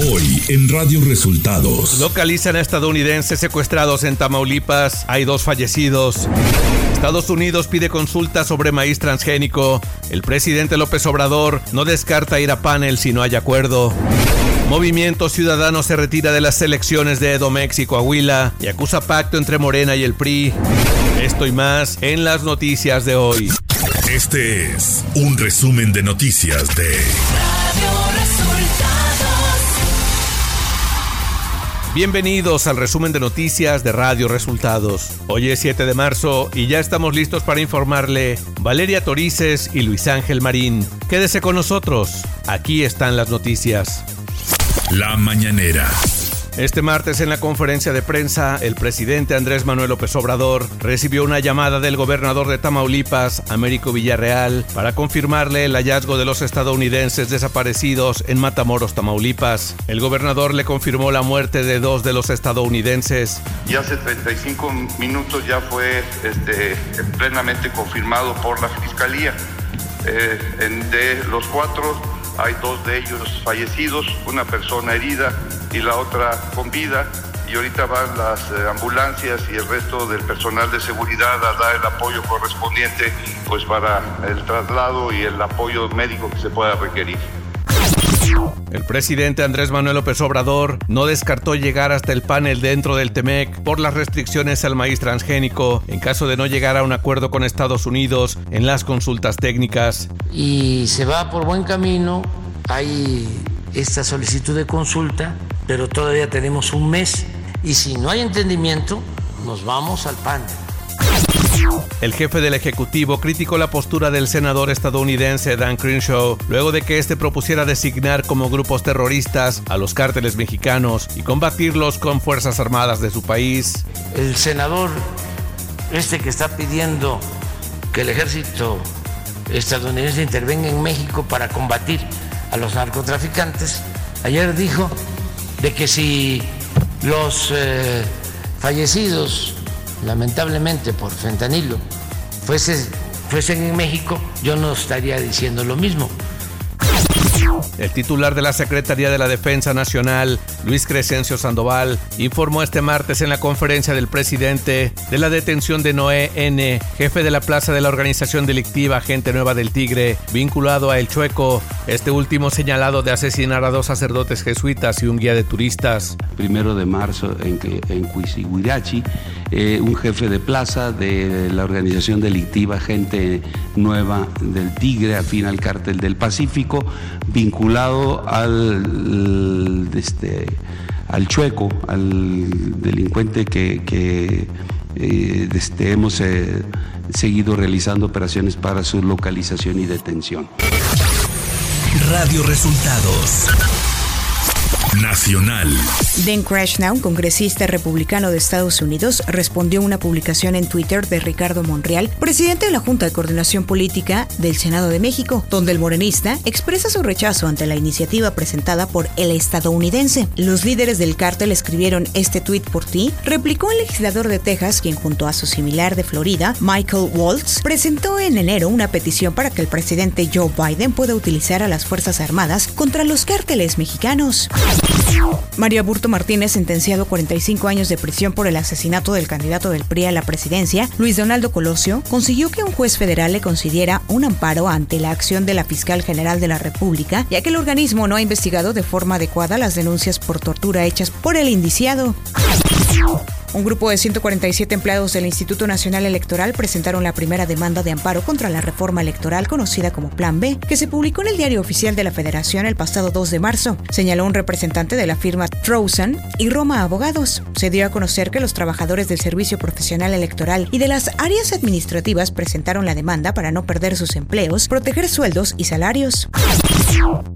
Hoy en Radio Resultados. Localizan a estadounidenses secuestrados en Tamaulipas. Hay dos fallecidos. Estados Unidos pide consulta sobre maíz transgénico. El presidente López Obrador no descarta ir a panel si no hay acuerdo. Movimiento Ciudadano se retira de las elecciones de Edomex y Coahuila y acusa pacto entre Morena y el PRI. Esto y más en las noticias de hoy. Este es un resumen de noticias de Bienvenidos al resumen de noticias de Radio Resultados. Hoy es 7 de marzo y ya estamos listos para informarle Valeria Torices y Luis Ángel Marín. Quédese con nosotros. Aquí están las noticias. La mañanera. Este martes en la conferencia de prensa, el presidente Andrés Manuel López Obrador recibió una llamada del gobernador de Tamaulipas, Américo Villarreal, para confirmarle el hallazgo de los estadounidenses desaparecidos en Matamoros, Tamaulipas. El gobernador le confirmó la muerte de dos de los estadounidenses. Y hace 35 minutos ya fue este, plenamente confirmado por la Fiscalía. Eh, de los cuatro, hay dos de ellos fallecidos, una persona herida y la otra con vida. Y ahorita van las eh, ambulancias y el resto del personal de seguridad a dar el apoyo correspondiente pues para el traslado y el apoyo médico que se pueda requerir. El presidente Andrés Manuel López Obrador no descartó llegar hasta el panel dentro del TEMEC por las restricciones al maíz transgénico en caso de no llegar a un acuerdo con Estados Unidos en las consultas técnicas. Y se va por buen camino, hay esta solicitud de consulta pero todavía tenemos un mes y si no hay entendimiento, nos vamos al panel. El jefe del Ejecutivo criticó la postura del senador estadounidense Dan Crenshaw luego de que este propusiera designar como grupos terroristas a los cárteles mexicanos y combatirlos con fuerzas armadas de su país. El senador este que está pidiendo que el ejército estadounidense intervenga en México para combatir a los narcotraficantes, ayer dijo de que si los eh, fallecidos, lamentablemente por fentanilo, fuesen en México, yo no estaría diciendo lo mismo. El titular de la Secretaría de la Defensa Nacional, Luis Crescencio Sandoval, informó este martes en la conferencia del presidente de la detención de Noé N., jefe de la plaza de la organización delictiva Gente Nueva del Tigre, vinculado a El Chueco, este último señalado de asesinar a dos sacerdotes jesuitas y un guía de turistas. Primero de marzo en, eh, un jefe de plaza de la organización delictiva Gente Nueva del Tigre, afín al cártel del Pacífico, vinculado al, este, al chueco, al delincuente que, eh, este, hemos eh, seguido realizando operaciones para su localización y detención. Radio Resultados. Nacional. Ben Krashna, un congresista republicano de Estados Unidos, respondió a una publicación en Twitter de Ricardo Monreal, presidente de la Junta de Coordinación Política del Senado de México, donde el morenista expresa su rechazo ante la iniciativa presentada por el estadounidense. Los líderes del cártel escribieron este tweet por ti, replicó el legislador de Texas, quien junto a su similar de Florida, Michael Waltz, presentó en enero una petición para que el presidente Joe Biden pueda utilizar a las Fuerzas Armadas contra los cárteles mexicanos. Mario Aburto Martínez, sentenciado a 45 años de prisión por el asesinato del candidato del PRI a la presidencia, Luis Donaldo Colosio, consiguió que un juez federal le concediera un amparo ante la acción de la fiscal general de la República, ya que el organismo no ha investigado de forma adecuada las denuncias por tortura hechas por el indiciado. Un grupo de 147 empleados del Instituto Nacional Electoral presentaron la primera demanda de amparo contra la reforma electoral conocida como Plan B, que se publicó en el Diario Oficial de la Federación el pasado 2 de marzo, señaló un representante de la firma Trozen y Roma Abogados. Se dio a conocer que los trabajadores del Servicio Profesional Electoral y de las áreas administrativas presentaron la demanda para no perder sus empleos, proteger sueldos y salarios.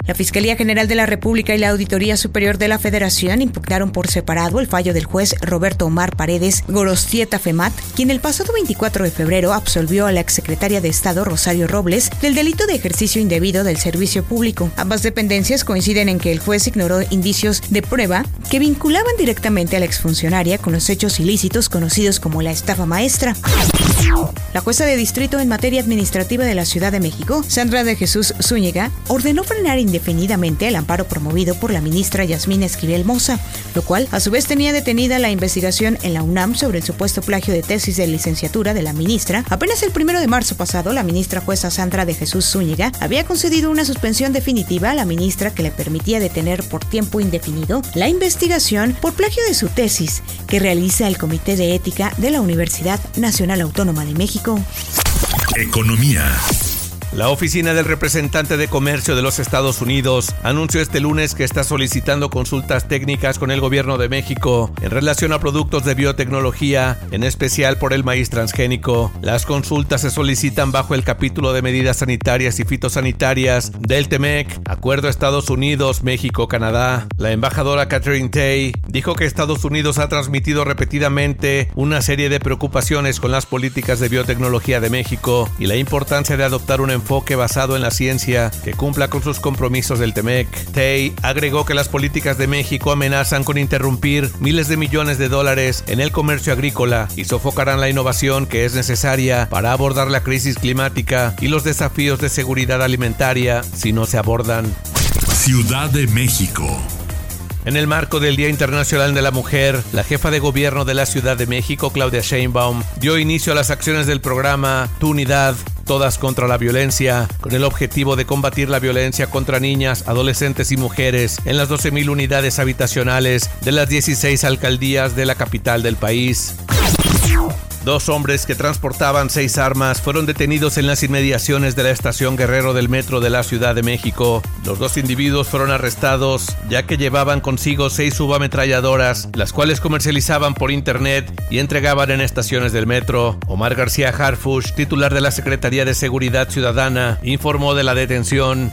La Fiscalía General de la República y la Auditoría Superior de la Federación impugnaron por separado el fallo del juez Roberto Omar Paredes Gorostieta Femat, quien el pasado 24 de febrero absolvió a la exsecretaria de Estado Rosario Robles del delito de ejercicio indebido del servicio público. Ambas dependencias coinciden en que el juez ignoró indicios de prueba que vinculaban directamente a la exfuncionaria con los hechos ilícitos conocidos como la estafa maestra. La jueza de distrito en materia administrativa de la Ciudad de México, Sandra de Jesús Zúñiga, ordenó frenar indefinidamente el amparo promovido por la ministra Yasmín Esquivel Moza, lo cual a su vez tenía detenida la investigación en la UNAM sobre el supuesto plagio de tesis de licenciatura de la ministra. Apenas el primero de marzo pasado, la ministra jueza Sandra de Jesús Zúñiga había concedido una suspensión definitiva a la ministra que le permitía detener por tiempo indefinido la investigación por plagio de su tesis que realiza el Comité de Ética de la Universidad Nacional Autónoma de México Economía. La Oficina del Representante de Comercio de los Estados Unidos anunció este lunes que está solicitando consultas técnicas con el gobierno de México en relación a productos de biotecnología, en especial por el maíz transgénico. Las consultas se solicitan bajo el capítulo de medidas sanitarias y fitosanitarias del TEMEC, Acuerdo Estados Unidos, México, Canadá. La embajadora Catherine Tay dijo que Estados Unidos ha transmitido repetidamente una serie de preocupaciones con las políticas de biotecnología de México y la importancia de adoptar un enfoque basado en la ciencia que cumpla con sus compromisos del TEMEC. Tay agregó que las políticas de México amenazan con interrumpir miles de millones de dólares en el comercio agrícola y sofocarán la innovación que es necesaria para abordar la crisis climática y los desafíos de seguridad alimentaria si no se abordan. Ciudad de México. En el marco del Día Internacional de la Mujer, la jefa de gobierno de la Ciudad de México, Claudia Sheinbaum, dio inicio a las acciones del programa Tu Unidad, Todas contra la Violencia, con el objetivo de combatir la violencia contra niñas, adolescentes y mujeres en las 12.000 unidades habitacionales de las 16 alcaldías de la capital del país. Dos hombres que transportaban seis armas fueron detenidos en las inmediaciones de la estación Guerrero del Metro de la Ciudad de México. Los dos individuos fueron arrestados ya que llevaban consigo seis subametralladoras, las cuales comercializaban por internet y entregaban en estaciones del metro. Omar García Harfush, titular de la Secretaría de Seguridad Ciudadana, informó de la detención.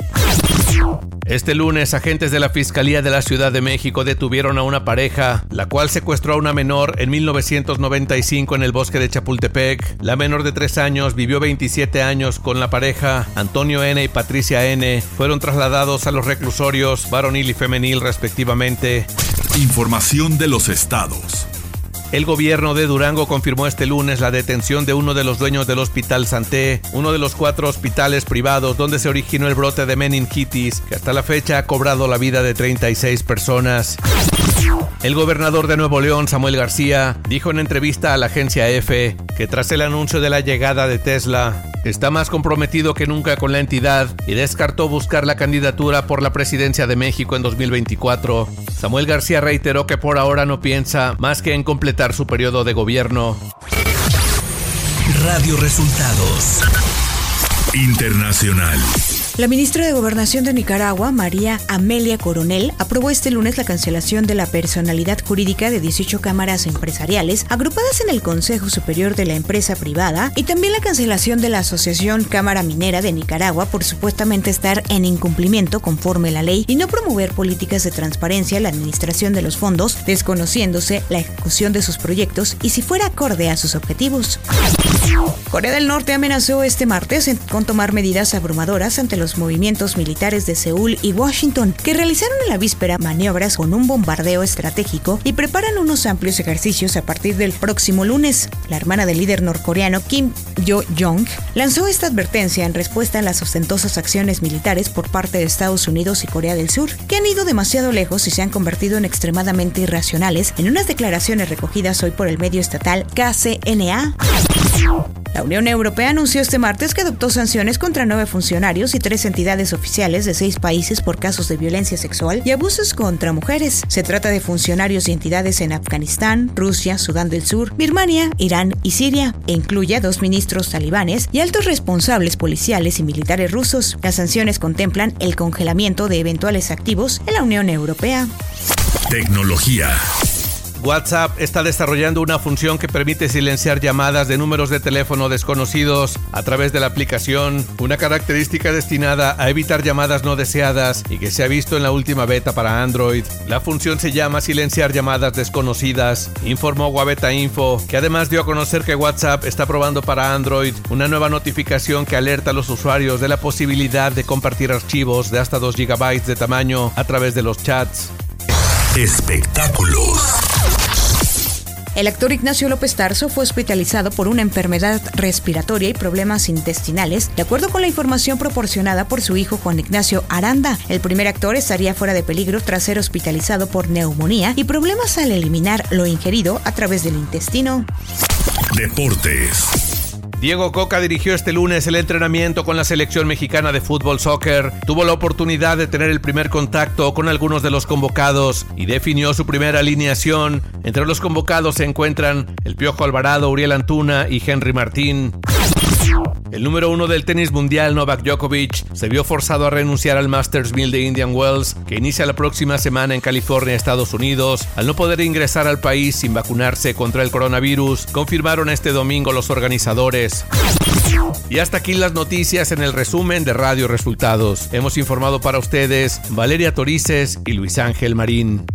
Este lunes, agentes de la Fiscalía de la Ciudad de México detuvieron a una pareja, la cual secuestró a una menor en 1995 en el bosque de Chapultepec. La menor de 3 años vivió 27 años con la pareja. Antonio N. y Patricia N. fueron trasladados a los reclusorios varonil y femenil respectivamente. Información de los estados. El gobierno de Durango confirmó este lunes la detención de uno de los dueños del Hospital Santé, uno de los cuatro hospitales privados donde se originó el brote de meningitis, que hasta la fecha ha cobrado la vida de 36 personas. El gobernador de Nuevo León, Samuel García, dijo en entrevista a la agencia EFE que tras el anuncio de la llegada de Tesla, está más comprometido que nunca con la entidad y descartó buscar la candidatura por la presidencia de México en 2024. Samuel García reiteró que por ahora no piensa más que en completar su periodo de gobierno. Radio Resultados Internacional. La ministra de Gobernación de Nicaragua, María Amelia Coronel, aprobó este lunes la cancelación de la personalidad jurídica de 18 cámaras empresariales agrupadas en el Consejo Superior de la Empresa Privada y también la cancelación de la Asociación Cámara Minera de Nicaragua por supuestamente estar en incumplimiento conforme la ley y no promover políticas de transparencia en la administración de los fondos, desconociéndose la ejecución de sus proyectos y si fuera acorde a sus objetivos. Corea del Norte amenazó este martes con tomar medidas abrumadoras ante los movimientos militares de Seúl y Washington, que realizaron en la víspera maniobras con un bombardeo estratégico y preparan unos amplios ejercicios a partir del próximo lunes. La hermana del líder norcoreano Kim Yo-jong lanzó esta advertencia en respuesta a las ostentosas acciones militares por parte de Estados Unidos y Corea del Sur, que han ido demasiado lejos y se han convertido en extremadamente irracionales en unas declaraciones recogidas hoy por el medio estatal KCNA. La Unión Europea anunció este martes que adoptó sanciones contra nueve funcionarios y tres entidades oficiales de seis países por casos de violencia sexual y abusos contra mujeres. Se trata de funcionarios y entidades en Afganistán, Rusia, Sudán del Sur, Birmania, Irán y Siria, e incluye a dos ministros talibanes y altos responsables policiales y militares rusos. Las sanciones contemplan el congelamiento de eventuales activos en la Unión Europea. Tecnología. WhatsApp está desarrollando una función que permite silenciar llamadas de números de teléfono desconocidos a través de la aplicación, una característica destinada a evitar llamadas no deseadas y que se ha visto en la última beta para Android. La función se llama silenciar llamadas desconocidas, informó Wabeta Info, que además dio a conocer que WhatsApp está probando para Android una nueva notificación que alerta a los usuarios de la posibilidad de compartir archivos de hasta 2 GB de tamaño a través de los chats. Espectáculos. El actor Ignacio López Tarso fue hospitalizado por una enfermedad respiratoria y problemas intestinales, de acuerdo con la información proporcionada por su hijo Juan Ignacio Aranda. El primer actor estaría fuera de peligro tras ser hospitalizado por neumonía y problemas al eliminar lo ingerido a través del intestino. Deportes. Diego Coca dirigió este lunes el entrenamiento con la selección mexicana de fútbol soccer, tuvo la oportunidad de tener el primer contacto con algunos de los convocados y definió su primera alineación. Entre los convocados se encuentran el Piojo Alvarado, Uriel Antuna y Henry Martín. El número uno del tenis mundial, Novak Djokovic, se vio forzado a renunciar al Masters 1000 de Indian Wells, que inicia la próxima semana en California, Estados Unidos, al no poder ingresar al país sin vacunarse contra el coronavirus, confirmaron este domingo los organizadores. Y hasta aquí las noticias en el resumen de Radio Resultados. Hemos informado para ustedes Valeria Torices y Luis Ángel Marín.